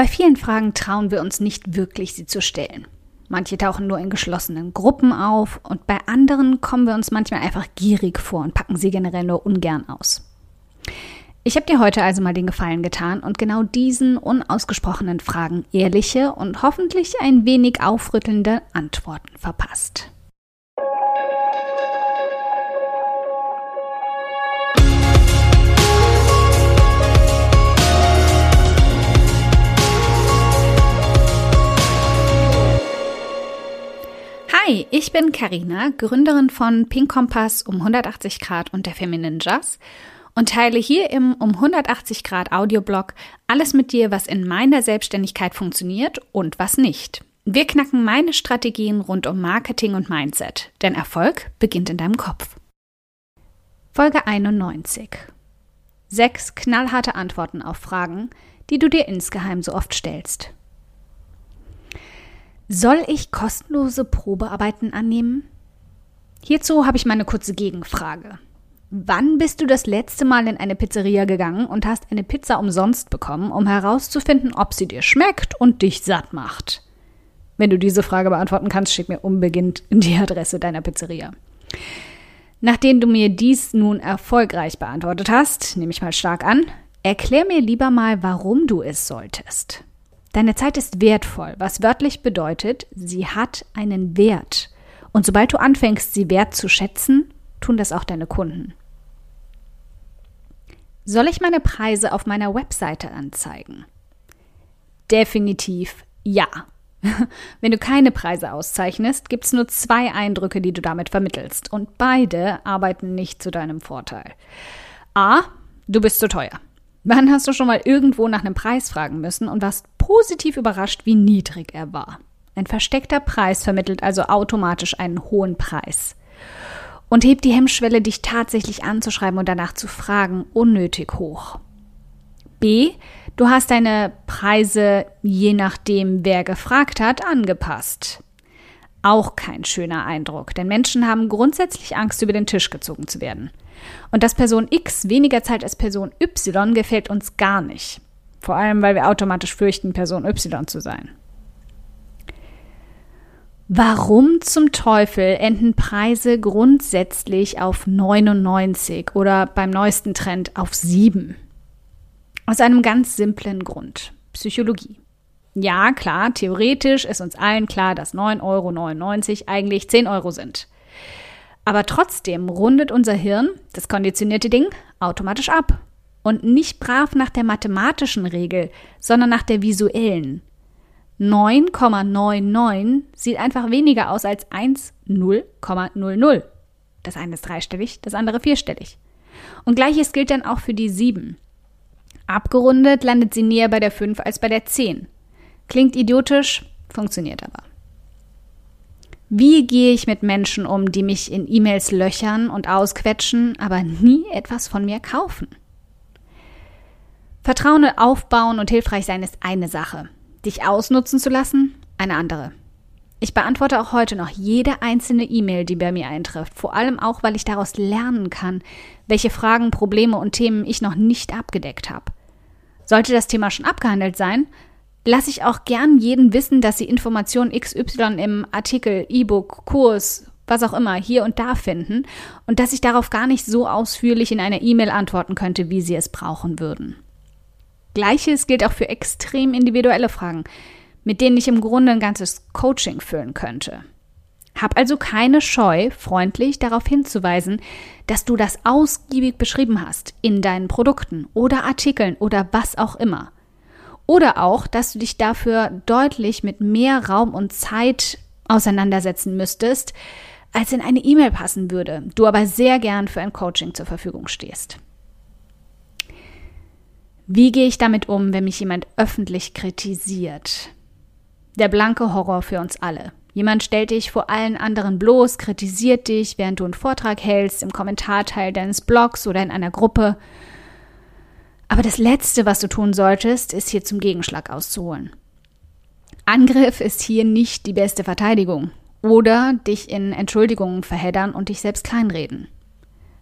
Bei vielen Fragen trauen wir uns nicht wirklich, sie zu stellen. Manche tauchen nur in geschlossenen Gruppen auf und bei anderen kommen wir uns manchmal einfach gierig vor und packen sie generell nur ungern aus. Ich habe dir heute also mal den Gefallen getan und genau diesen unausgesprochenen Fragen ehrliche und hoffentlich ein wenig aufrüttelnde Antworten verpasst. Hi, ich bin Karina, Gründerin von Pink Kompass um 180 Grad und der Feminine Jazz und teile hier im um 180 Grad Audioblog alles mit dir, was in meiner Selbstständigkeit funktioniert und was nicht. Wir knacken meine Strategien rund um Marketing und Mindset, denn Erfolg beginnt in deinem Kopf. Folge 91. Sechs knallharte Antworten auf Fragen, die du dir insgeheim so oft stellst. Soll ich kostenlose Probearbeiten annehmen? Hierzu habe ich meine kurze Gegenfrage. Wann bist du das letzte Mal in eine Pizzeria gegangen und hast eine Pizza umsonst bekommen, um herauszufinden, ob sie dir schmeckt und dich satt macht? Wenn du diese Frage beantworten kannst, schick mir unbedingt die Adresse deiner Pizzeria. Nachdem du mir dies nun erfolgreich beantwortet hast, nehme ich mal stark an, erklär mir lieber mal, warum du es solltest. Deine Zeit ist wertvoll, was wörtlich bedeutet, sie hat einen Wert. Und sobald du anfängst, sie wert zu schätzen, tun das auch deine Kunden. Soll ich meine Preise auf meiner Webseite anzeigen? Definitiv ja. Wenn du keine Preise auszeichnest, gibt es nur zwei Eindrücke, die du damit vermittelst. Und beide arbeiten nicht zu deinem Vorteil. A. Du bist zu teuer. Wann hast du schon mal irgendwo nach einem Preis fragen müssen und warst positiv überrascht, wie niedrig er war? Ein versteckter Preis vermittelt also automatisch einen hohen Preis und hebt die Hemmschwelle, dich tatsächlich anzuschreiben und danach zu fragen, unnötig hoch. B. Du hast deine Preise, je nachdem, wer gefragt hat, angepasst. Auch kein schöner Eindruck, denn Menschen haben grundsätzlich Angst, über den Tisch gezogen zu werden. Und dass Person X weniger zahlt als Person Y gefällt uns gar nicht. Vor allem, weil wir automatisch fürchten, Person Y zu sein. Warum zum Teufel enden Preise grundsätzlich auf 99 oder beim neuesten Trend auf 7? Aus einem ganz simplen Grund. Psychologie. Ja, klar, theoretisch ist uns allen klar, dass 9,99 Euro eigentlich 10 Euro sind. Aber trotzdem rundet unser Hirn, das konditionierte Ding, automatisch ab. Und nicht brav nach der mathematischen Regel, sondern nach der visuellen. 9,99 sieht einfach weniger aus als 1,0,00. Das eine ist dreistellig, das andere vierstellig. Und gleiches gilt dann auch für die 7. Abgerundet landet sie näher bei der 5 als bei der 10. Klingt idiotisch, funktioniert aber. Wie gehe ich mit Menschen um, die mich in E-Mails löchern und ausquetschen, aber nie etwas von mir kaufen? Vertrauen aufbauen und hilfreich sein ist eine Sache. Dich ausnutzen zu lassen, eine andere. Ich beantworte auch heute noch jede einzelne E-Mail, die bei mir eintrifft, vor allem auch, weil ich daraus lernen kann, welche Fragen, Probleme und Themen ich noch nicht abgedeckt habe. Sollte das Thema schon abgehandelt sein, lasse ich auch gern jeden wissen, dass sie Informationen XY im Artikel, E-Book, Kurs, was auch immer hier und da finden und dass ich darauf gar nicht so ausführlich in einer E-Mail antworten könnte, wie sie es brauchen würden. Gleiches gilt auch für extrem individuelle Fragen, mit denen ich im Grunde ein ganzes Coaching füllen könnte. Hab also keine Scheu, freundlich darauf hinzuweisen, dass du das ausgiebig beschrieben hast in deinen Produkten oder Artikeln oder was auch immer. Oder auch, dass du dich dafür deutlich mit mehr Raum und Zeit auseinandersetzen müsstest, als in eine E-Mail passen würde, du aber sehr gern für ein Coaching zur Verfügung stehst. Wie gehe ich damit um, wenn mich jemand öffentlich kritisiert? Der blanke Horror für uns alle. Jemand stellt dich vor allen anderen bloß, kritisiert dich, während du einen Vortrag hältst, im Kommentarteil deines Blogs oder in einer Gruppe. Aber das Letzte, was du tun solltest, ist hier zum Gegenschlag auszuholen. Angriff ist hier nicht die beste Verteidigung oder dich in Entschuldigungen verheddern und dich selbst kleinreden.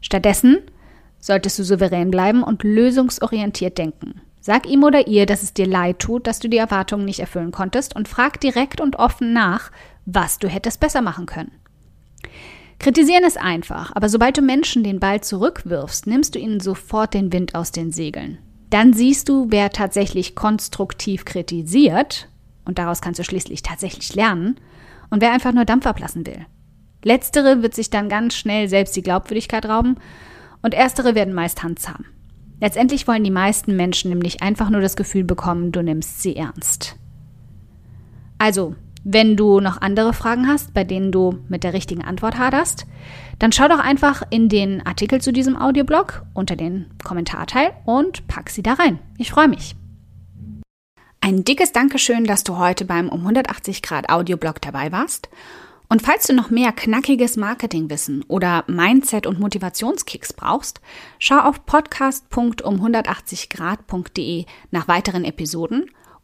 Stattdessen solltest du souverän bleiben und lösungsorientiert denken. Sag ihm oder ihr, dass es dir leid tut, dass du die Erwartungen nicht erfüllen konntest und frag direkt und offen nach, was du hättest besser machen können. Kritisieren ist einfach, aber sobald du Menschen den Ball zurückwirfst, nimmst du ihnen sofort den Wind aus den Segeln. Dann siehst du, wer tatsächlich konstruktiv kritisiert, und daraus kannst du schließlich tatsächlich lernen, und wer einfach nur Dampf ablassen will. Letztere wird sich dann ganz schnell selbst die Glaubwürdigkeit rauben und erstere werden meist handzahm. Letztendlich wollen die meisten Menschen nämlich einfach nur das Gefühl bekommen, du nimmst sie ernst. Also, wenn du noch andere Fragen hast, bei denen du mit der richtigen Antwort haderst, dann schau doch einfach in den Artikel zu diesem Audioblog unter den Kommentarteil und pack sie da rein. Ich freue mich. Ein dickes Dankeschön, dass du heute beim um 180 Grad Audioblog dabei warst. Und falls du noch mehr knackiges Marketingwissen oder Mindset- und Motivationskicks brauchst, schau auf podcast.um180grad.de nach weiteren Episoden